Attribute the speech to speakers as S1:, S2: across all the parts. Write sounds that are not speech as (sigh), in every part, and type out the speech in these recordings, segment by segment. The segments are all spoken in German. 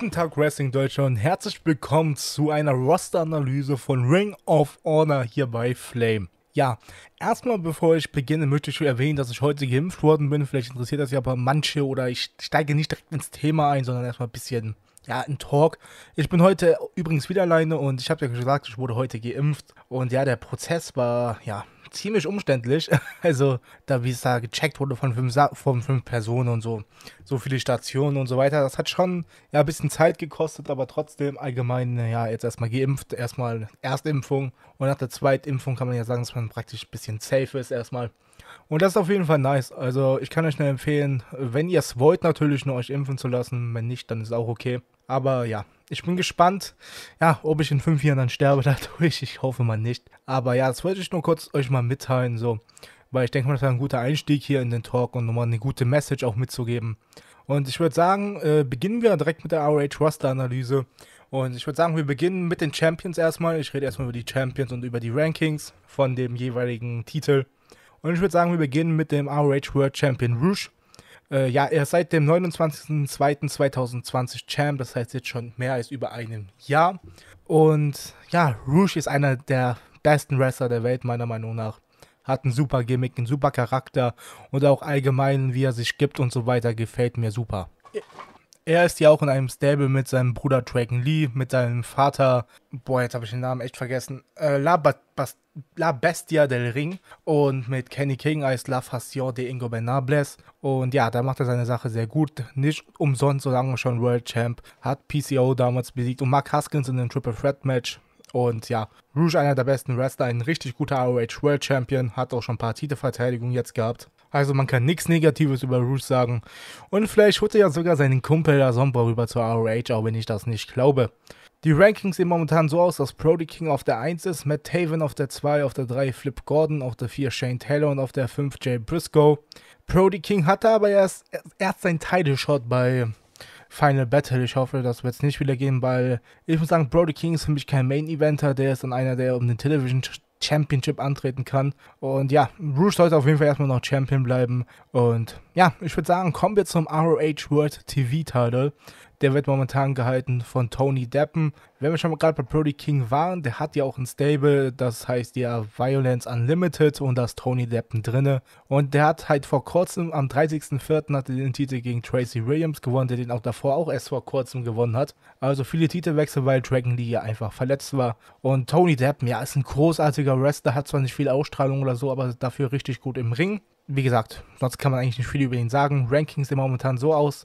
S1: Guten Tag Wrestling Deutschland und herzlich willkommen zu einer Roster-Analyse von Ring of Honor hier bei Flame. Ja, erstmal bevor ich beginne, möchte ich erwähnen, dass ich heute geimpft worden bin. Vielleicht interessiert das ja aber manche oder ich steige nicht direkt ins Thema ein, sondern erstmal ein bisschen, ja, ein Talk. Ich bin heute übrigens wieder alleine und ich habe ja gesagt, ich wurde heute geimpft. Und ja, der Prozess war, ja, ziemlich umständlich. (laughs) Also, da wie es da gecheckt wurde von fünf, von fünf Personen und so, so viele Stationen und so weiter. Das hat schon ja ein bisschen Zeit gekostet, aber trotzdem allgemein, ja, jetzt erstmal geimpft, erstmal Erstimpfung und nach der Zweitimpfung kann man ja sagen, dass man praktisch ein bisschen safe ist erstmal. Und das ist auf jeden Fall nice. Also ich kann euch nur empfehlen, wenn ihr es wollt, natürlich nur euch impfen zu lassen. Wenn nicht, dann ist auch okay. Aber ja, ich bin gespannt, ja, ob ich in fünf Jahren dann sterbe (laughs) dadurch. Ich hoffe mal nicht. Aber ja, das wollte ich nur kurz euch mal mitteilen, so. Weil ich denke mal, das wäre ein guter Einstieg hier in den Talk und nochmal eine gute Message auch mitzugeben. Und ich würde sagen, äh, beginnen wir direkt mit der ROH Roster Analyse. Und ich würde sagen, wir beginnen mit den Champions erstmal. Ich rede erstmal über die Champions und über die Rankings von dem jeweiligen Titel. Und ich würde sagen, wir beginnen mit dem ROH World Champion Rouge. Äh, ja, er ist seit dem 29.02.2020 Champ, das heißt jetzt schon mehr als über einem Jahr. Und ja, Rouge ist einer der besten Wrestler der Welt, meiner Meinung nach. Hat einen super Gimmick, einen super Charakter und auch allgemein, wie er sich gibt und so weiter, gefällt mir super. Er ist ja auch in einem Stable mit seinem Bruder Dragon Lee, mit seinem Vater, boah, jetzt habe ich den Namen echt vergessen, äh, La, ba Bas La Bestia del Ring und mit Kenny King als La Fascion de Ingobernables. Und ja, da macht er seine Sache sehr gut. Nicht umsonst, solange schon World Champ. Hat PCO damals besiegt und Mark Haskins in einem Triple Threat Match. Und ja, Rouge einer der besten Wrestler, ein richtig guter ROH World Champion, hat auch schon ein paar Titelverteidigungen jetzt gehabt. Also man kann nichts Negatives über Rouge sagen. Und vielleicht holt er ja sogar seinen Kumpel La Sombra rüber zur ROH, auch wenn ich das nicht glaube. Die Rankings sehen momentan so aus, dass Brody King auf der 1 ist, Matt Taven auf der 2, auf der 3 Flip Gordon, auf der 4 Shane Taylor und auf der 5 Jay Briscoe. Brody King hatte aber erst, erst seinen Title Shot bei Final Battle. Ich hoffe, das wird es nicht wieder geben, weil ich muss sagen, Brody King ist für mich kein Main Eventer, der ist dann einer, der um den Television Championship antreten kann. Und ja, Rouge sollte auf jeden Fall erstmal noch Champion bleiben. Und ja, ich würde sagen, kommen wir zum ROH World TV Title. Der wird momentan gehalten von Tony Deppen. Wenn wir schon mal gerade bei Brody King waren, der hat ja auch ein Stable, das heißt ja Violence Unlimited und da ist Tony Deppen drinne. Und der hat halt vor kurzem, am 30.04. hat er den Titel gegen Tracy Williams gewonnen, der den auch davor auch erst vor kurzem gewonnen hat. Also viele Titelwechsel, weil Dragon Lee ja einfach verletzt war. Und Tony Deppen, ja, ist ein großartiger Wrestler, hat zwar nicht viel Ausstrahlung oder so, aber dafür richtig gut im Ring. Wie gesagt, sonst kann man eigentlich nicht viel über ihn sagen. Rankings sehen momentan so aus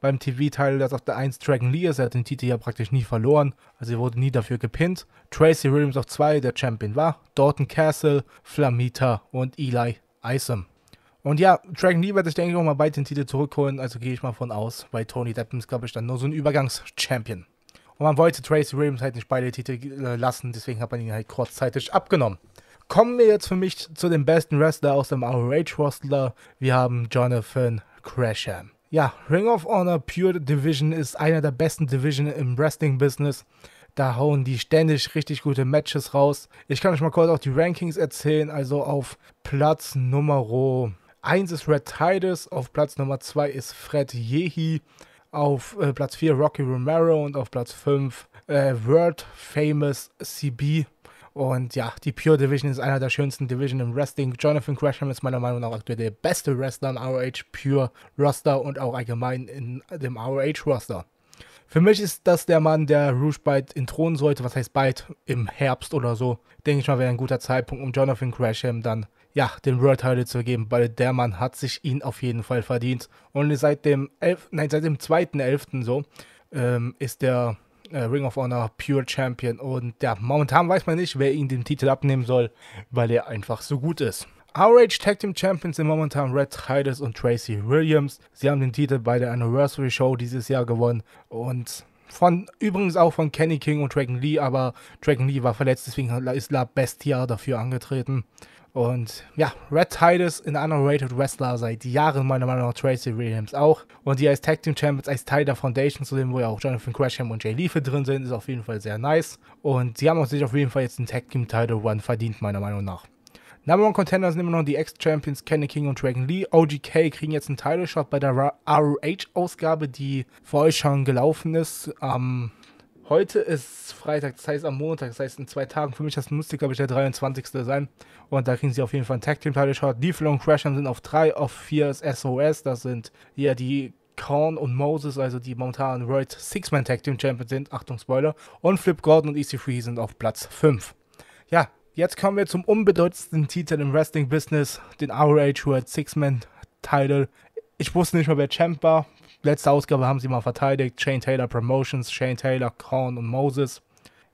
S1: beim TV-Teil, dass auf der 1 Dragon Lee ist. Er hat den Titel ja praktisch nie verloren. Also er wurde nie dafür gepinnt. Tracy Williams auf 2, der Champion war. Dalton Castle, Flamita und Eli Isom. Und ja, Dragon Lee wird sich, denke ich, auch mal bald den Titel zurückholen. Also gehe ich mal von aus. Bei Tony Deppen ist, glaube ich, dann nur so ein Übergangs-Champion. Und man wollte Tracy Williams halt nicht beide Titel äh, lassen. Deswegen hat man ihn halt kurzzeitig abgenommen. Kommen wir jetzt für mich zu dem besten Wrestler aus dem ROH-Wrestler. Wir haben Jonathan Crasham. Ja, Ring of Honor Pure Division ist einer der besten Division im Wrestling-Business. Da hauen die ständig richtig gute Matches raus. Ich kann euch mal kurz auch die Rankings erzählen. Also auf Platz Nummer 1 ist Red Titus, auf Platz Nummer 2 ist Fred Yehi, auf äh, Platz 4 Rocky Romero und auf Platz 5 äh, World Famous CB. Und ja, die Pure Division ist einer der schönsten Division im Wrestling. Jonathan Gresham ist meiner Meinung nach aktuell der beste Wrestler im ROH Pure Roster und auch allgemein in dem ROH Roster. Für mich ist das der Mann, der Rouge bald in Thron sollte. Was heißt bald? Im Herbst oder so. Denke ich mal, wäre ein guter Zeitpunkt, um Jonathan Gresham dann ja, den World Title zu geben, weil der Mann hat sich ihn auf jeden Fall verdient. Und seit dem 11, nein, seit dem 2.11. so ähm, ist der Ring of Honor Pure Champion. Und ja, momentan weiß man nicht, wer ihn den Titel abnehmen soll, weil er einfach so gut ist. ROH Tag Team Champions sind momentan Red Titus und Tracy Williams. Sie haben den Titel bei der Anniversary Show dieses Jahr gewonnen und von übrigens auch von Kenny King und Dragon Lee, aber Dragon Lee war verletzt, deswegen ist La Bestia dafür angetreten. Und ja, Red Titus, in Underrated Wrestler seit Jahren, meiner Meinung nach Tracy Williams auch. Und die als Tag Team Champions, als Teil der Foundation, zu dem wo ja auch Jonathan Gresham und Jay Leafe drin sind, ist auf jeden Fall sehr nice. Und sie haben auch sich auf jeden Fall jetzt den Tag Team Title One verdient, meiner Meinung nach. Number One Contender sind immer noch die Ex-Champions Kenny King und Dragon Lee. OGK kriegen jetzt einen Title Shot bei der ROH-Ausgabe, die für euch schon gelaufen ist. Ähm, heute ist Freitag, das heißt am Montag, das heißt in zwei Tagen. Für mich das müsste, glaube ich, der 23. sein. Und da kriegen sie auf jeden Fall einen Tag Team Title Shot. Die Flow und Crashern sind auf 3, auf 4 ist SOS. Das sind hier die Korn und Moses, also die momentan World Six-Man Tag Team Champions sind. Achtung, Spoiler. Und Flip Gordon und EC3 sind auf Platz 5. Ja, Jetzt kommen wir zum unbedeutendsten Titel im Wrestling-Business, den ROH World Six-Man-Title. Ich wusste nicht mehr, wer Champ war. Letzte Ausgabe haben sie mal verteidigt. Shane Taylor Promotions, Shane Taylor, Korn und Moses.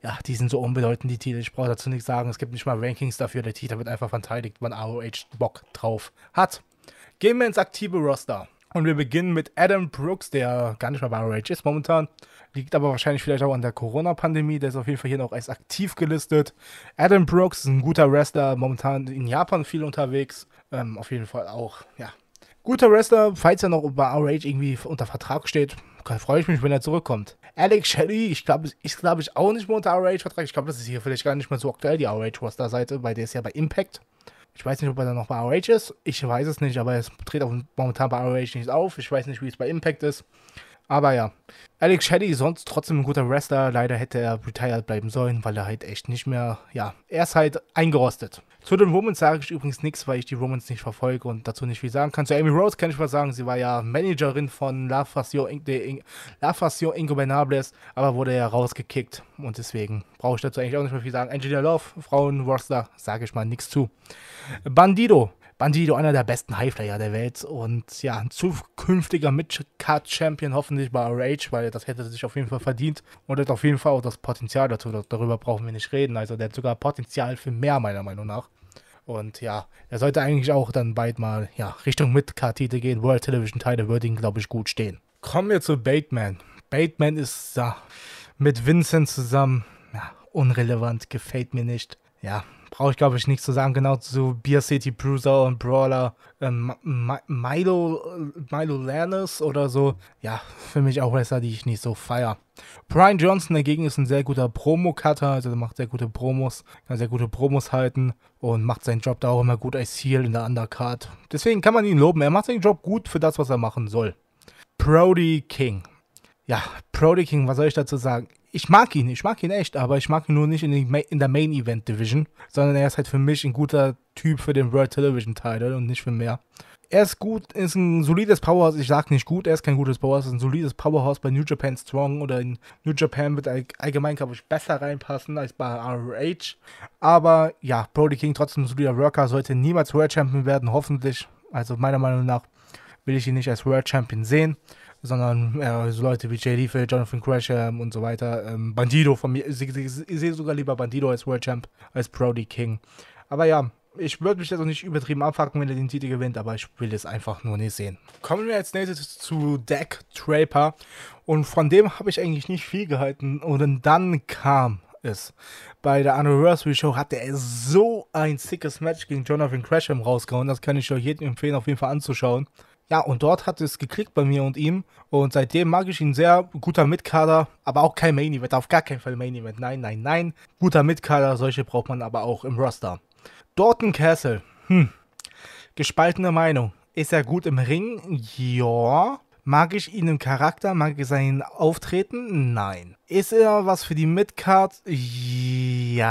S1: Ja, die sind so unbedeutend, die Titel. Ich brauche dazu nichts sagen. Es gibt nicht mal Rankings dafür. Der Titel wird einfach verteidigt, wann ROH Bock drauf hat. Gehen wir ins aktive Roster. Und wir beginnen mit Adam Brooks, der gar nicht mehr bei ROH ist momentan. Liegt aber wahrscheinlich vielleicht auch an der Corona-Pandemie. Der ist auf jeden Fall hier noch als aktiv gelistet. Adam Brooks ist ein guter Wrestler, momentan in Japan viel unterwegs. Ähm, auf jeden Fall auch, ja. Guter Wrestler, falls er noch bei ROH irgendwie unter Vertrag steht, freue ich mich, wenn er zurückkommt. Alex Shelley, ich glaube, ich glaube ich auch nicht mehr unter ROH-Vertrag. Ich glaube, das ist hier vielleicht gar nicht mehr so aktuell, die ROH-Roster-Seite, weil der ist ja bei Impact. Ich weiß nicht, ob er dann noch bei ROH ist. Ich weiß es nicht, aber er tritt auch momentan bei ROH nicht auf. Ich weiß nicht, wie es bei Impact ist. Aber ja, Alex Shelley sonst trotzdem ein guter Wrestler. Leider hätte er retired bleiben sollen, weil er halt echt nicht mehr, ja, er ist halt eingerostet. Zu den Womans sage ich übrigens nichts, weil ich die Womans nicht verfolge und dazu nicht viel sagen kann. Zu Amy Rose kann ich was sagen. Sie war ja Managerin von La Fasio Ingobernables, aber wurde ja rausgekickt und deswegen brauche ich dazu eigentlich auch nicht mehr viel sagen. Angelina Love, Frauenwrestler, sage ich mal nichts zu. Bandido, Bandido einer der besten Highflyer der Welt und ja, ein zukünftiger Mid-Card-Champion hoffentlich bei RH, weil das hätte sich auf jeden Fall verdient und hat auf jeden Fall auch das Potenzial dazu. Darüber brauchen wir nicht reden. Also der hat sogar Potenzial für mehr, meiner Meinung nach. Und ja, er sollte eigentlich auch dann bald mal ja, Richtung Mid-Card-Titel gehen. World Television Title würde ihn, glaube ich, gut stehen. Kommen wir zu Bateman. Bateman ist ja, mit Vincent zusammen ja, unrelevant, gefällt mir nicht. Ja, brauche ich glaube ich nicht zu sagen, genau zu Beer City Bruiser und Brawler ähm, Milo, Milo Lannis oder so. Ja, für mich auch Wrestler, die ich nicht so feier. Brian Johnson dagegen ist ein sehr guter Promo-Cutter, also der macht sehr gute Promos, kann sehr gute Promos halten und macht seinen Job da auch immer gut als Heel in der Undercard. Deswegen kann man ihn loben, er macht seinen Job gut für das, was er machen soll. Brody King. Ja, Brody King, was soll ich dazu sagen? Ich mag ihn, ich mag ihn echt, aber ich mag ihn nur nicht in, die, in der Main Event Division, sondern er ist halt für mich ein guter Typ für den World Television Title und nicht für mehr. Er ist gut, ist ein solides Powerhouse. Ich sag nicht gut, er ist kein gutes Powerhouse, ist ein solides Powerhouse bei New Japan Strong oder in New Japan wird allgemein, glaube ich, besser reinpassen als bei ROH. Aber ja, Brody King trotzdem ein solider Worker, sollte niemals World Champion werden, hoffentlich. Also meiner Meinung nach will ich ihn nicht als World Champion sehen sondern äh, so Leute wie Jay Lethal, Jonathan Gresham und so weiter. Ähm, Bandido von mir, ich, ich, ich, sehe sogar lieber Bandido als World Champ, als Brody King. Aber ja, ich würde mich jetzt auch nicht übertrieben abfacken, wenn er den Titel gewinnt, aber ich will es einfach nur nicht sehen. Kommen wir jetzt nächstes zu Deck Draper und von dem habe ich eigentlich nicht viel gehalten und dann kam es. Bei der Anniversary Show hatte er so ein sickes Match gegen Jonathan Gresham rausgehauen, das kann ich euch jedem empfehlen, auf jeden Fall anzuschauen. Ja, und dort hat es geklickt bei mir und ihm. Und seitdem mag ich ihn sehr. Guter Mitkader, aber auch kein Main Event. Auf gar keinen Fall Main Event. Nein, nein, nein. Guter Mitkader, solche braucht man aber auch im Roster. Dorton Castle. Hm. Gespaltene Meinung. Ist er gut im Ring? Ja. Mag ich ihn im Charakter? Mag ich sein Auftreten? Nein. Ist er was für die Midcard? Ja,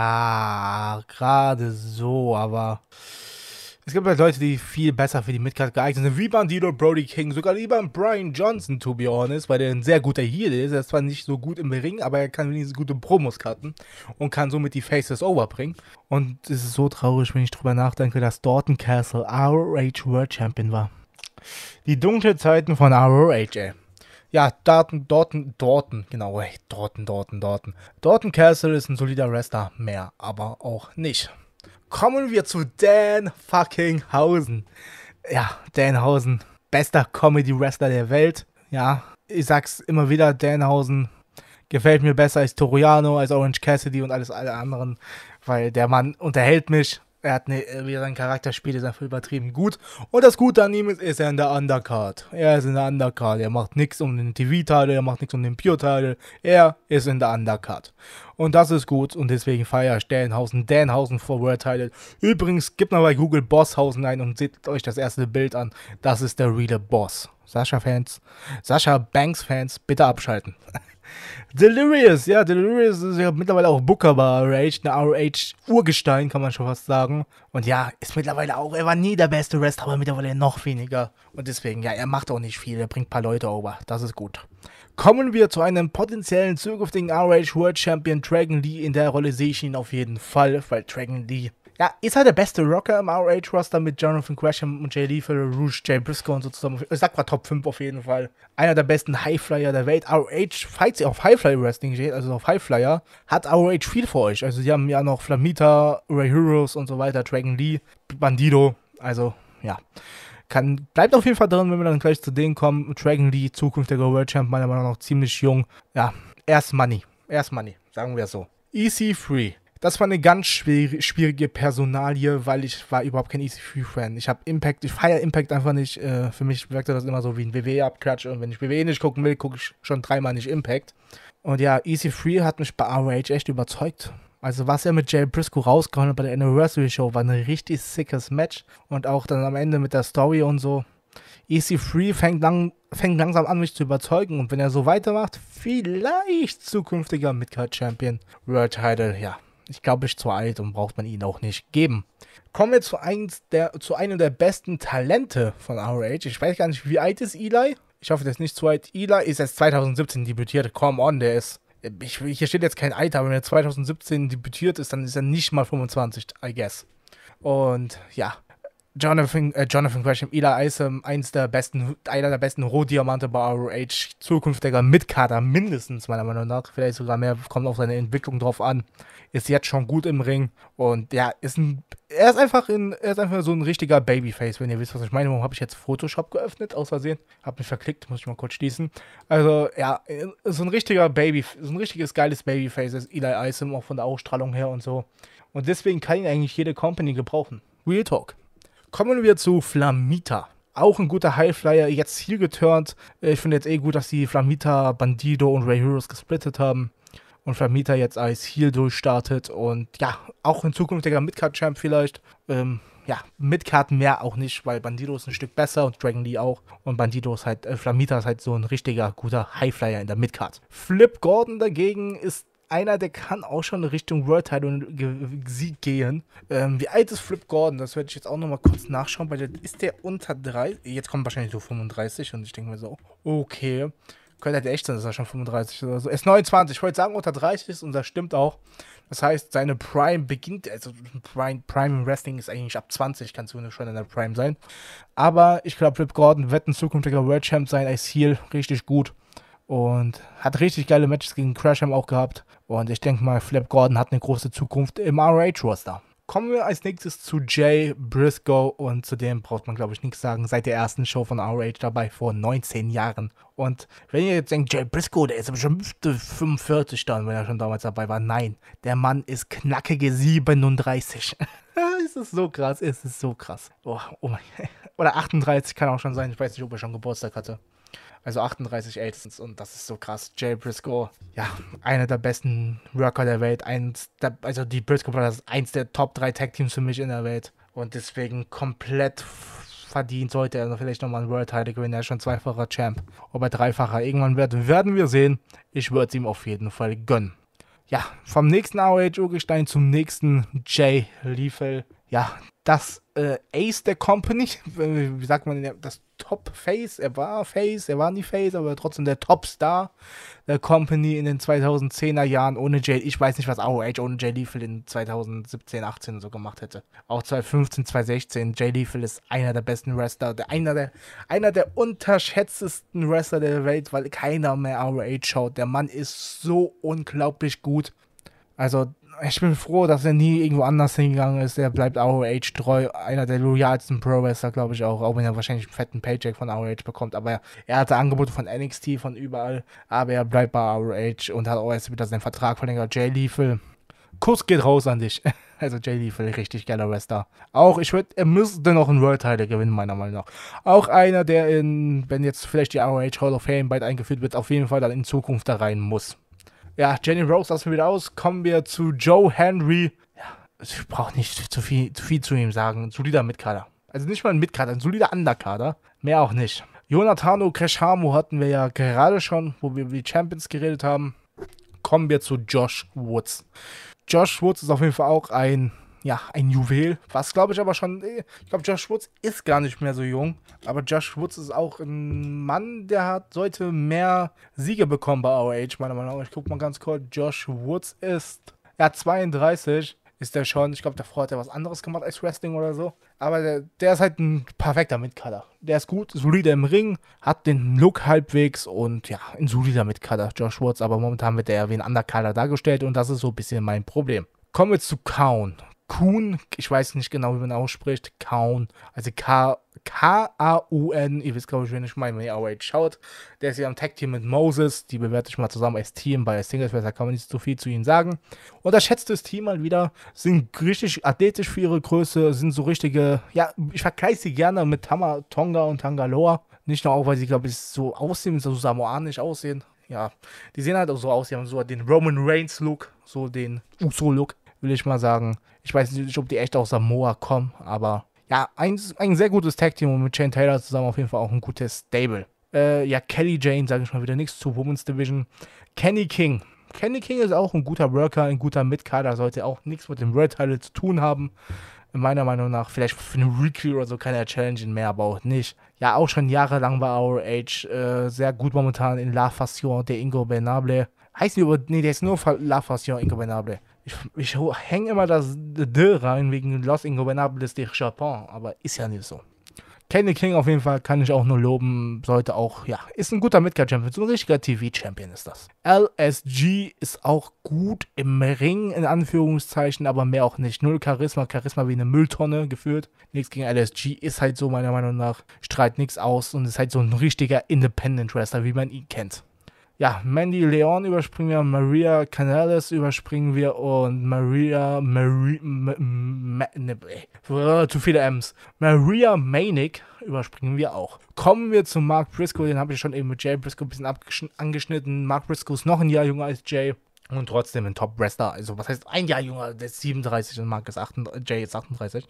S1: gerade so, aber es gibt halt Leute, die viel besser für die Midcard geeignet sind, wie Bandido, Brody King, sogar lieber Brian Johnson, to be honest, weil der ein sehr guter Heel ist. Er ist zwar nicht so gut im Ring, aber er kann wenigstens gute Promos cutten und kann somit die Faces overbringen. Und es ist so traurig, wenn ich drüber nachdenke, dass Dorton Castle ROH World Champion war. Die dunklen Zeiten von ROH, ey. Ja, Dorton, Dorton, Dorton, genau, ey, Dorton, Dorton, Dorton. Dorton Castle ist ein solider Wrestler, mehr aber auch nicht kommen wir zu Dan fucking Hausen. Ja, Dan Hausen, bester Comedy-Wrestler der Welt. Ja, ich sag's immer wieder, Dan Hausen gefällt mir besser als Toriano, als Orange Cassidy und alles alle anderen, weil der Mann unterhält mich. Er hat eine, wie er seinen Charakter spielt, ist einfach übertrieben gut. Und das Gute an ihm ist, ist er in der Undercard. Er ist in der Undercard. Er macht nichts um den TV-Teil, er macht nichts um den Pure-Teil. Er ist in der Undercard. Und das ist gut und deswegen feiere ich Danhausen, Danhausen vor World Title. Übrigens, gebt mal bei Google Bosshausen ein und seht euch das erste Bild an. Das ist der reale Boss. Sascha-Fans, Sascha Banks-Fans, bitte abschalten. (laughs) Delirious, ja, Delirious ist ja mittlerweile auch Booker bei RH, eine RH-Urgestein, kann man schon fast sagen. Und ja, ist mittlerweile auch, er war nie der beste Wrestler, aber mittlerweile noch weniger. Und deswegen, ja, er macht auch nicht viel, er bringt ein paar Leute over, das ist gut. Kommen wir zu einem potenziellen zukünftigen RH World Champion Dragon Lee. In der Rolle sehe ich ihn auf jeden Fall, weil Dragon Lee ja, ist halt der beste Rocker im RH-Roster mit Jonathan Gresham und Jay Lethal, Rouge, Jay Briscoe und so zusammen. Ich sag mal Top 5 auf jeden Fall. Einer der besten Highflyer der Welt. RH, falls ihr auf Highflyer Wrestling steht, also auf Highflyer, hat RH viel für euch. Also, sie haben ja noch Flamita, Ray Heroes und so weiter, Dragon Lee, Bandido. Also, ja. Kann, bleibt auf jeden Fall drin, wenn wir dann gleich zu denen kommen. Dragon Lee, zukünftiger World Champ, meiner Meinung nach ziemlich jung. Ja, erst Money. Erst Money, sagen wir so. EC3. Das war eine ganz schwierige Personalie, weil ich war überhaupt kein EC3-Fan. Ich habe Impact, ich feiere Impact einfach nicht. Äh, für mich wirkte das immer so wie ein WWE-Abklatsch und wenn ich WWE nicht gucken will, gucke ich schon dreimal nicht Impact. Und ja, EC3 hat mich bei ROH echt überzeugt. Also was er mit Jay Briscoe rausgehauen hat bei der Anniversary Show, war ein richtig sickes Match. Und auch dann am Ende mit der Story und so. EC3 fängt, lang, fängt langsam an, mich zu überzeugen. Und wenn er so weitermacht, vielleicht zukünftiger Midcard Champion. World Title, ja, ich glaube, ich zu alt und braucht man ihn auch nicht geben. Kommen wir zu, eins der, zu einem der besten Talente von ROH. Ich weiß gar nicht, wie alt ist Eli? Ich hoffe, das ist nicht zu alt. Eli ist erst 2017 debütiert. Come on, der ist. Ich, hier steht jetzt kein Alter, aber wenn er 2017 debütiert ist, dann ist er nicht mal 25, I guess. Und ja, Jonathan, äh, Jonathan Gresham, Eli Isom, eins der besten, einer der besten Rohdiamante bei ROH, zukünftiger Mitkader mindestens, meiner Meinung nach. Vielleicht sogar mehr, kommt auf seine Entwicklung drauf an. Ist jetzt schon gut im Ring und ja, ist ein, er ist einfach in, er ist einfach so ein richtiger Babyface, wenn ihr wisst, was ich meine. Warum habe ich jetzt Photoshop geöffnet, aus Versehen? Hab mich verklickt, muss ich mal kurz schließen. Also, ja, so ein richtiger Baby, so ein richtiges geiles Babyface ist Eli Isom, auch von der Ausstrahlung her und so. Und deswegen kann ihn eigentlich jede Company gebrauchen. Real Talk. Kommen wir zu Flamita. Auch ein guter Highflyer, jetzt hier geturnt. Ich finde jetzt eh gut, dass die Flamita, Bandido und Ray Heroes gesplittet haben. Und Flamita jetzt als Heal durchstartet. Und ja, auch ein zukünftiger Midcard-Champ vielleicht. Ähm, ja, Midcard mehr auch nicht, weil Bandido ist ein Stück besser und Dragon Lee auch. Und Bandido ist halt, äh, Flamita ist halt so ein richtiger guter Highflyer in der Midcard. Flip Gordon dagegen ist einer, der kann auch schon in Richtung World Title Sieg gehen. Ähm, wie alt ist Flip Gordon? Das werde ich jetzt auch nochmal kurz nachschauen, weil ist der unter 3? Jetzt kommt wahrscheinlich so 35 und ich denke mir so, okay. Könnte halt echt sein, dass er schon 35 ist oder so. Er ist 29. Ich wollte sagen, unter 30 ist und das stimmt auch. Das heißt, seine Prime beginnt, also Prime, Prime Wrestling ist eigentlich ab 20, kannst du schon in der Prime sein. Aber ich glaube, Flip Gordon wird ein zukünftiger World Champ sein als Heel. Richtig gut. Und hat richtig geile Matches gegen Crasham auch gehabt. Und ich denke mal, Flip Gordon hat eine große Zukunft im ROH-Roster. Kommen wir als nächstes zu Jay Briscoe und zu dem braucht man, glaube ich, nichts sagen. Seit der ersten Show von ROH dabei vor 19 Jahren. Und wenn ihr jetzt denkt, Jay Briscoe, der ist schon 45 dann, wenn er schon damals dabei war. Nein, der Mann ist knackige 37. (laughs) es ist so krass, es ist so krass. Oh, oh mein. Oder 38 kann auch schon sein. Ich weiß nicht, ob er schon Geburtstag hatte. Also 38 ältestens und das ist so krass. Jay Briscoe, ja, einer der besten Worker der Welt. Eins der, also die Briscoe Brothers, eins der Top 3 Tag Teams für mich in der Welt. Und deswegen komplett verdient sollte er vielleicht nochmal einen World Title gewinnen. Er ist schon zweifacher Champ. Ob er dreifacher irgendwann wird, werden wir sehen. Ich würde es ihm auf jeden Fall gönnen. Ja, vom nächsten ROH-Urgestein zum nächsten Jay Liefel. Ja, das äh, Ace der Company, (laughs) wie sagt man, das Top-Face, er war Face, er war nie Face, aber trotzdem der Top-Star der Company in den 2010er Jahren ohne Jay. Ich weiß nicht, was ROH ohne Jay Lethal in 2017, 18 so gemacht hätte. Auch 2015, 2016. Jay Lethal ist einer der besten Wrestler, der, einer, der, einer der unterschätztesten Wrestler der Welt, weil keiner mehr ROH schaut. Der Mann ist so unglaublich gut. Also ich bin froh, dass er nie irgendwo anders hingegangen ist. Er bleibt ROH treu. Einer der loyalsten Pro-Wrestler, glaube ich auch. Auch wenn er wahrscheinlich einen fetten Paycheck von ROH bekommt. Aber er, er hatte Angebote von NXT, von überall. Aber er bleibt bei ROH und hat auch erst wieder seinen Vertrag verlängert. Jay Lethal Kuss geht raus an dich. (laughs) Also Jay Lethal, richtig geiler Wrestler. Auch, ich würde, er müsste noch einen World Title gewinnen, meiner Meinung nach. Auch einer, der in, wenn jetzt vielleicht die ROH Hall of Fame bald eingeführt wird, auf jeden Fall dann in Zukunft da rein muss. Ja, Jenny Rose lassen wir wieder aus. Kommen wir zu Joe Henry. Ja, ich brauche nicht zu viel, zu viel zu ihm sagen. Ein solider Mitkader. Also nicht mal ein Mitkader, ein solider Underkader. Mehr auch nicht. Jonathano Kreshamo hatten wir ja gerade schon, wo wir über die Champions geredet haben. Kommen wir zu Josh Woods. Josh Woods ist auf jeden Fall auch ein, ja, ein Juwel. Was glaube ich aber schon, äh, ich glaube, Josh Woods ist gar nicht mehr so jung. Aber Josh Woods ist auch ein Mann, der hat, sollte mehr Siege bekommen bei ROH, meiner Meinung nach. Ich gucke mal ganz kurz. Josh Woods ist, ja, 32 ist der schon. Ich glaube, davor hat er was anderes gemacht als Wrestling oder so. Aber der, der ist halt ein perfekter Mitkader. Der ist gut, solider im Ring, hat den Look halbwegs und ja, ein solider Mitkader, Josh Woods. Aber momentan wird er ja wie ein Underkader dargestellt und das ist so ein bisschen mein Problem. Kommen wir zu Kaun. Kuhn, ich weiß nicht genau, wie man ausspricht, Kaun, also K-A-U-N, ihr wisst, glaube ich, wenn ich meine, wenn ihr ROH schaut. Der ist ja am Tag-Team mit Moses, die bewerte ich mal zusammen als Team. Bei Singles da kann man nicht so viel zu ihnen sagen. Unterschätzt das Team mal wieder, sind richtig athletisch für ihre Größe, sind so richtige, ja, ich vergleiche sie gerne mit Tama, Tonga und Tangaloa. Nicht nur auch, weil sie, glaube ich, so aussehen, so samoanisch aussehen. Ja, die sehen halt auch so aus, die haben so den Roman Reigns-Look, so den Uso-Look, will ich mal sagen. Ich weiß nicht, ob die echt aus Samoa kommen, aber ja, ein, ein sehr gutes Tag-Team und mit Shane Taylor zusammen auf jeden Fall auch ein gutes Stable. Äh, ja, Kelly Jane, sage ich mal wieder nichts zur Women's Division. Kenny King. Kenny King ist auch ein guter Worker, ein guter Mitkader, sollte auch nichts mit dem Red Title zu tun haben. Meiner Meinung nach, vielleicht für eine Recruit oder so kann er challengen mehr, aber auch nicht. Ja, auch schon jahrelang bei Our Age, äh, sehr gut momentan in La Fassion de Ingo Benable. Heißt die über, nee, der ist nur La Fassion Ingo Benable ich, ich hänge immer das D rein wegen Los Ingobernables de Japon, aber ist ja nicht so. Kenny King auf jeden Fall kann ich auch nur loben, sollte auch, ja, ist ein guter Midcard-Champion, so ein richtiger TV-Champion ist das. LSG ist auch gut im Ring, in Anführungszeichen, aber mehr auch nicht. Null Charisma, Charisma wie eine Mülltonne geführt. Nichts gegen LSG, ist halt so meiner Meinung nach, strahlt nichts aus und ist halt so ein richtiger Independent-Wrestler, wie man ihn kennt ja, Mandy Leon überspringen wir, Maria Canales überspringen wir und Maria, Maria, Ma, Ma, ne, äh, zu viele M's. Maria Manic überspringen wir auch. Kommen wir zu Mark Briscoe, den habe ich schon eben mit Jay Briscoe ein bisschen angeschnitten. Mark Briscoe ist noch ein Jahr jünger als Jay. Und trotzdem ein Top-Wrestler. Also, was heißt ein Jahr jünger? Der ist 37 und Mark ist 38, Jay ist 38.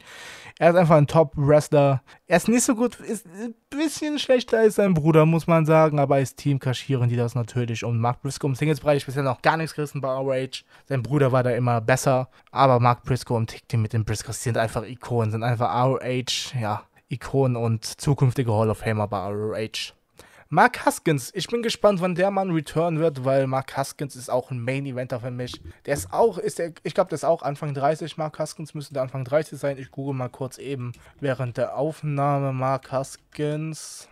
S1: Er ist einfach ein Top-Wrestler. Er ist nicht so gut, ist ein bisschen schlechter als sein Bruder, muss man sagen. Aber als Team kaschieren die das natürlich. Und Mark Briscoe im Singles-Bereich bisher noch gar nichts gerissen bei ROH. Sein Bruder war da immer besser. Aber Mark Briscoe im Tick-Team mit den Briscoes sind einfach Ikonen, sind einfach ROH, ja, Ikonen und zukünftige Hall of Famer bei ROH. Mark Haskins, ich bin gespannt, wann der Mann return wird, weil Mark Haskins ist auch ein Main Eventer für mich. Der ist auch, ist der, ich glaube, der ist auch Anfang 30. Mark Haskins müsste der Anfang 30 sein. Ich google mal kurz eben während der Aufnahme. Mark Haskins.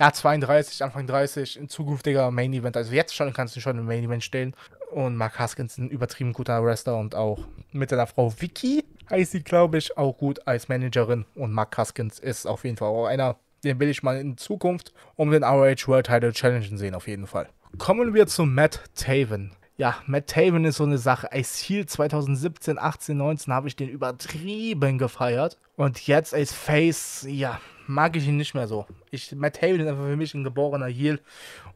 S1: Ja, 32, Anfang 30, ein zukünftiger Main Event. Also jetzt schon kannst du schon im Main Event stellen. Und Mark Haskins ist ein übertrieben guter Wrestler und auch mit seiner Frau Vicky heißt sie, glaube ich, auch gut als Managerin. Und Mark Haskins ist auf jeden Fall auch einer den will ich mal in Zukunft um den ROH World Title challengen sehen, auf jeden Fall. Kommen wir zu Matt Taven. Ja, Matt Taven ist so eine Sache. Als Heel 2017, 18, 19 habe ich den übertrieben gefeiert. Und jetzt als Face, ja, mag ich ihn nicht mehr so. Ich, Matt Taven ist einfach für mich ein geborener Heel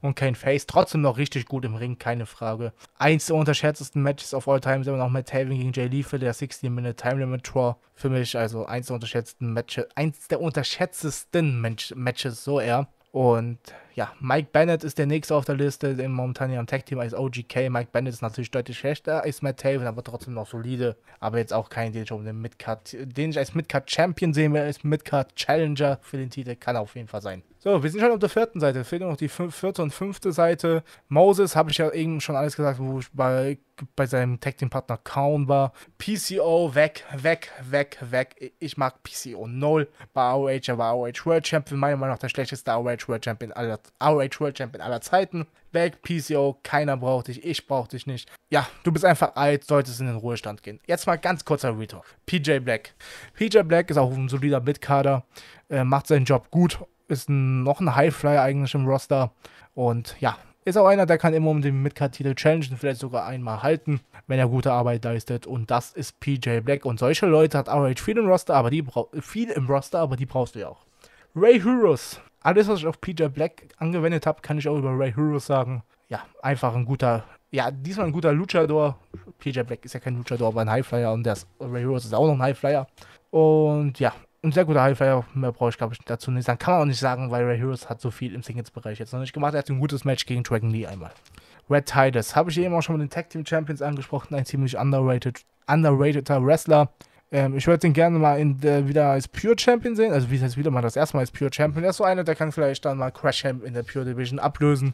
S1: und kein Face. Trotzdem noch richtig gut im Ring, keine Frage. Eins der unterschätztesten Matches of all time ist immer noch Matt Taven gegen Jay Lethal, der 16-Minute Time Limit Draw. Für mich also eins der unterschätzten Matches, eins der unterschätztesten Matches, so eher. Und ja, Mike Bennett ist der nächste auf der Liste, den momentan hier am Tech-Team als OGK. Mike Bennett ist natürlich deutlich schlechter als Matt Taven, aber trotzdem noch solide. Aber jetzt auch kein, den ich, um den, Midcard, den ich als Midcard-Champion sehen will, als Midcard-Challenger für den Titel. Kann auf jeden Fall sein. So, wir sind schon auf der vierten Seite. Fehlt noch die vierte und fünfte Seite. Moses, habe ich ja eben schon alles gesagt, wo ich bei, bei seinem Tag Team Partner Kaun war. PCO, weg, weg, weg, weg. Ich mag PCO 0. Bei ROH, er war ROH World Champion. Meiner Meinung nach der schlechteste ROH World Champion aller, ROH World Champion aller Zeiten. Weg, PCO, keiner braucht dich, ich brauch dich nicht. Ja, du bist einfach alt, solltest in den Ruhestand gehen. Jetzt mal ganz kurzer Retalk. PJ Black. PJ Black ist auch ein solider Mitkader, äh, macht seinen Job gut ist ein, noch ein Highflyer eigentlich im Roster. Und ja, Ist auch einer, der kann immer um den Midcard-Titel challengen, vielleicht sogar einmal halten, wenn er gute Arbeit leistet. Und das ist PJ Black. Und solche Leute hat RH viel im Roster, aber die viel im Roster, aber die brauchst du ja auch. Ray Heroes. Alles, was ich auf PJ Black angewendet habe, kann ich auch über Ray Heroes sagen. Ja, einfach ein guter, ja, diesmal ein guter Luchador. PJ Black ist ja kein Luchador, aber ein Highflyer und der Ray Heroes ist auch noch ein Highflyer. Und ja, ein sehr guter Highflyer, mehr brauche ich glaube ich dazu nicht sagen. Kann man auch nicht sagen, weil Ray Heroes hat so viel im Singles-Bereich jetzt noch nicht gemacht. Er hat ein gutes Match gegen Dragon Lee einmal. Red Titus, habe ich eben auch schon mit den Tag Team Champions angesprochen, ein ziemlich underrated, underrateder Wrestler. Ähm, ich würde ihn gerne mal in der, wieder als Pure Champion sehen, also wie heißt wieder mal das erste Mal als Pure Champion. Der ist so einer, der kann vielleicht dann mal Crash Champ in der Pure Division ablösen.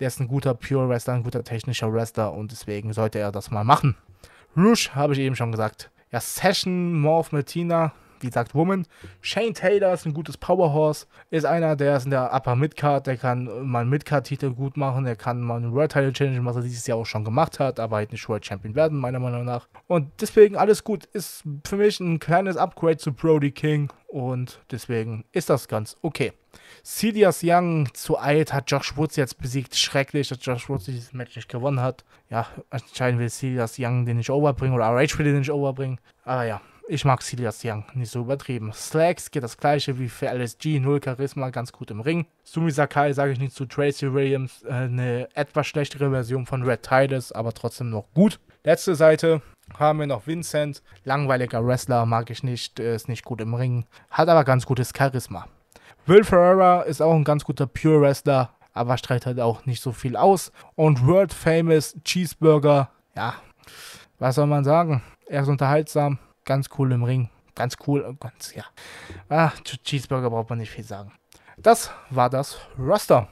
S1: Der ist ein guter Pure Wrestler, ein guter technischer Wrestler und deswegen sollte er das mal machen. Rush, habe ich eben schon gesagt. Ja, Session, Morph Martina, wie gesagt, Woman. Shane Taylor ist ein gutes Powerhorse. Ist einer, der ist in der Upper Midcard, der kann mal einen Midcard-Titel gut machen, der kann mal einen World Title Challenge, was er dieses Jahr auch schon gemacht hat, aber halt nicht World Champion werden, meiner Meinung nach. Und deswegen alles gut. Ist für mich ein kleines Upgrade zu Brody King und deswegen ist das ganz okay. Sidious Young zu alt hat Josh Woods jetzt besiegt. Schrecklich, dass Josh Woods dieses Match nicht gewonnen hat. Ja, anscheinend will Sidious Young den nicht overbringen oder RH will den nicht overbringen. Aber ja, ich mag Silas Young, nicht so übertrieben. Slacks geht das gleiche wie für LSG, null Charisma, ganz gut im Ring. Sumi Sakai sage ich nicht zu Tracy Williams, äh, eine etwas schlechtere Version von Red Titus, aber trotzdem noch gut. Letzte Seite haben wir noch Vincent, langweiliger Wrestler, mag ich nicht, ist nicht gut im Ring, hat aber ganz gutes Charisma. Will Ferreira ist auch ein ganz guter Pure Wrestler, aber streitet halt auch nicht so viel aus. Und World Famous Cheeseburger, ja, was soll man sagen? Er ist unterhaltsam, Ganz cool im Ring. Ganz cool. Ganz, ja. Ah, zu Cheeseburger braucht man nicht viel sagen. Das war das Roster.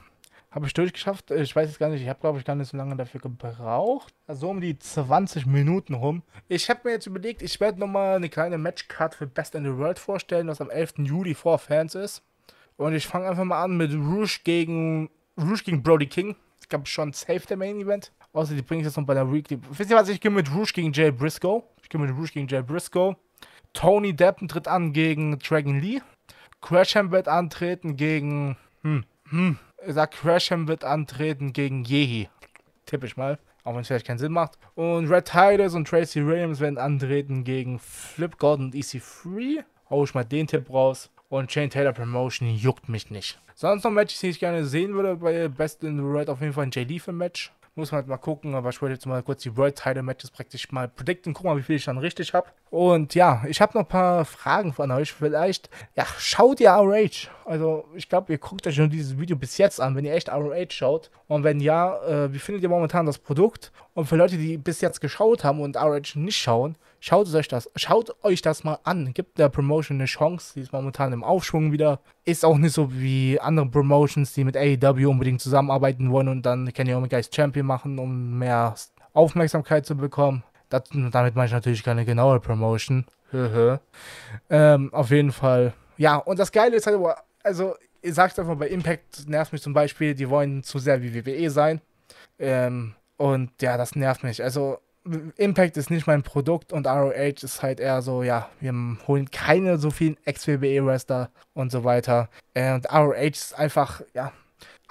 S1: Habe ich durchgeschafft. Ich weiß es gar nicht. Ich habe, glaube ich, gar nicht so lange dafür gebraucht. Also um die 20 Minuten rum. Ich habe mir jetzt überlegt, ich werde nochmal eine kleine Matchcard für Best in the World vorstellen, was am 11. Juli vor Fans ist. Und ich fange einfach mal an mit Rouge gegen, Rouge gegen Brody King. Ich glaube schon safe der Main Event. Außer die bringe ich jetzt noch bei der Weekly. Wisst ihr was? Ich gehe mit Rouge gegen Jay Briscoe. Ich gehe mit Rouge gegen Jay Briscoe. Tony Deppen tritt an gegen Dragon Lee. Crasham wird antreten gegen. Hm, hm. Ich sag, Crasham wird antreten gegen Yehi. Tippe ich mal. Auch wenn es vielleicht keinen Sinn macht. Und Red Titus und Tracy Williams werden antreten gegen Flip Gordon und EC3. Hau ich mal den Tipp raus. Und Shane Taylor Promotion juckt mich nicht. Sonst noch Matches, die ich gerne sehen würde bei Best in the World, auf jeden Fall ein JD für Match. Muss man halt mal gucken, aber ich wollte jetzt mal kurz die World Title Matches praktisch mal predikten. Gucken mal, wie viel ich dann richtig habe. Und ja, ich habe noch ein paar Fragen von euch. Vielleicht, ja, schaut ihr RH. Also, ich glaube, ihr guckt euch schon dieses Video bis jetzt an, wenn ihr echt RH schaut. Und wenn ja, äh, wie findet ihr momentan das Produkt? Und für Leute, die bis jetzt geschaut haben und RH nicht schauen, Schaut euch das, schaut euch das mal an. Gibt der Promotion eine Chance. Die ist momentan im Aufschwung wieder. Ist auch nicht so wie andere Promotions, die mit AEW unbedingt zusammenarbeiten wollen und dann Kenny Omega als Champion machen, um mehr Aufmerksamkeit zu bekommen. Das, damit meine ich natürlich keine genaue Promotion. ähm, auf jeden Fall. Ja, und das Geile ist halt, also, ich sag's einfach, bei Impact nervt mich zum Beispiel, die wollen zu sehr wie WWE sein. Ähm, und ja, das nervt mich. Also, Impact ist nicht mein Produkt und ROH ist halt eher so, ja, wir holen keine so vielen Ex-WWE-Wrestler und so weiter. Und ROH ist einfach, ja,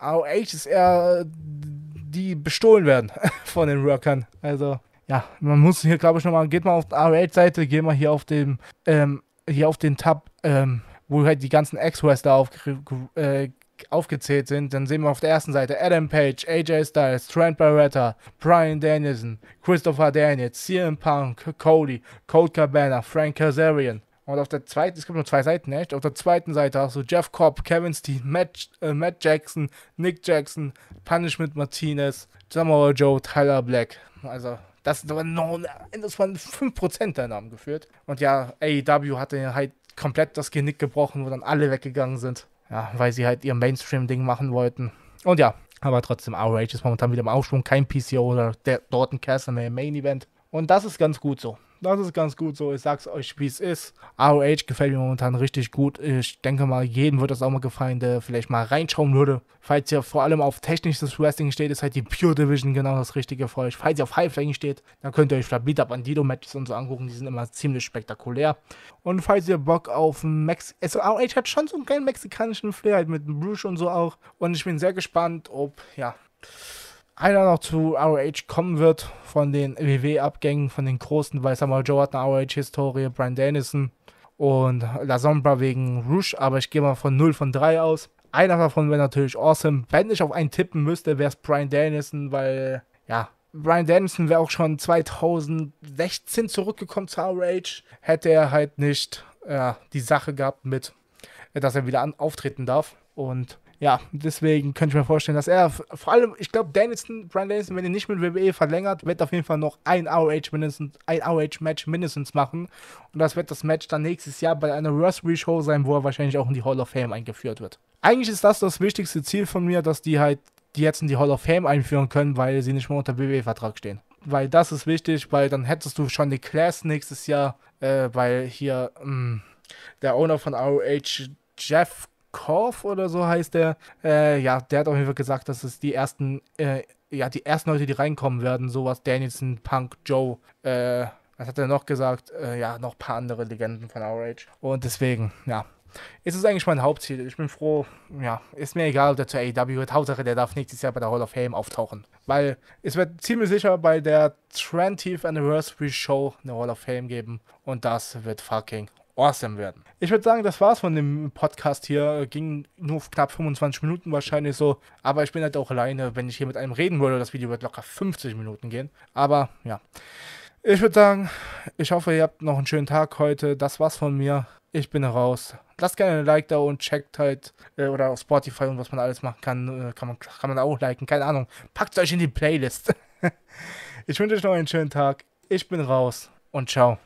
S1: ROH ist eher die bestohlen werden (laughs) von den Workern. Also, ja, man muss hier, glaube ich, nochmal, geht mal auf die ROH-Seite, geht mal hier auf den, ähm, hier auf den Tab, ähm, wo halt die ganzen Ex-Wrestler auf, äh, aufgezählt sind, dann sehen wir auf der ersten Seite Adam Page, AJ Styles, Trent Barretta, Brian Danielson, Christopher Daniels, CM Punk, Cody, Cold Cabana, Frank Kazarian. Und auf der zweiten, es gibt nur zwei Seiten, echt? Auf der zweiten Seite hast du Jeff Cobb, Kevin Steen, Matt, äh, Matt Jackson, Nick Jackson, Punishment Martinez, Samoa Joe, Tyler Black. Also, das, noch, das waren 5% der Namen geführt. Und ja, AEW hatte halt komplett das Genick gebrochen, wo dann alle weggegangen sind. Ja, weil sie halt ihr Mainstream-Ding machen wollten. Und ja, aber trotzdem, ROH ist momentan wieder im Aufschwung. Kein PCO oder der Dorton Castle mehr im Main Event. Und das ist ganz gut so. Das ist ganz gut so. Ich sag's euch, wie es ist. ROH gefällt mir momentan richtig gut. Ich denke mal, jedem wird das auch mal gefallen, der vielleicht mal reinschauen würde. Falls ihr vor allem auf technisches Wrestling steht, ist halt die Pure Division genau das Richtige für euch. Falls ihr auf Highflying steht, dann könnt ihr euch vielleicht Beat Up Bandido Matches und so angucken. Die sind immer ziemlich spektakulär. Und falls ihr Bock auf Mex... Also ROH hat schon so einen kleinen mexikanischen Flair halt mit Bruce und so auch. Und ich bin sehr gespannt, ob, ja, einer noch zu ROH kommen wird von den WW-Abgängen, von den großen, weil Samuel Joe hat eine ROH-Historie, Brian Dennison und La Sombra wegen Rouge, aber ich gehe mal von 0 von 3 aus. Einer davon wäre natürlich awesome. Wenn ich auf einen tippen müsste, wäre es Brian Dennison, weil, ja, Brian Dennison wäre auch schon 2016 zurückgekommen zu ROH, hätte er halt nicht ja, die Sache gehabt mit, dass er wieder an, auftreten darf. Und ja, deswegen könnte ich mir vorstellen, dass er vor allem, ich glaube, Danielson, Brian Danielson, wenn er nicht mit WWE verlängert, wird auf jeden Fall noch ein ROH mindestens, ein ROH-Match mindestens machen. Und das wird das Match dann nächstes Jahr bei einer Rosary Show sein, wo er wahrscheinlich auch in die Hall of Fame eingeführt wird. Eigentlich ist das das wichtigste Ziel von mir, dass die halt die jetzt in die Hall of Fame einführen können, weil sie nicht mehr unter WWE-Vertrag stehen. Weil das ist wichtig, weil dann hättest du schon die Class nächstes Jahr, äh, weil hier mh, mm, der Owner von ROH, Jeff Korf oder so heißt der. Äh, ja, der hat auf jeden Fall gesagt, dass es die ersten, äh, ja, die ersten Leute, die reinkommen werden, sowas Danielson, Punk, Joe, äh, was hat er noch gesagt? Äh, ja, noch ein paar andere Legenden von ROH. Und deswegen, ja. Ist es eigentlich mein Hauptziel. Ich bin froh, ja, ist mir egal, ob der zur AEW wird. Hauptsache, der darf nächstes Jahr bei der Hall of Fame auftauchen. Weil es wird ziemlich sicher bei der 20th Anniversary Show eine Hall of Fame geben. Und das wird fucking awesome werden. Ich würde sagen, das war's von dem Podcast hier. Ging nur knapp 25 Minuten wahrscheinlich so. Aber ich bin halt auch alleine. Wenn ich hier mit einem reden würde, das Video wird locker 50 Minuten gehen. Aber ja. Ich würde sagen, ich hoffe, ihr habt noch einen schönen Tag heute. Das war's von mir. Ich bin raus. Lasst gerne ein Like da und checkt halt, äh, oder auf Spotify und was man alles machen kann, äh, kann, man, kann man auch liken. Keine Ahnung. Packt euch in die Playlist. (laughs) ich wünsche euch noch einen schönen Tag. Ich bin raus und ciao.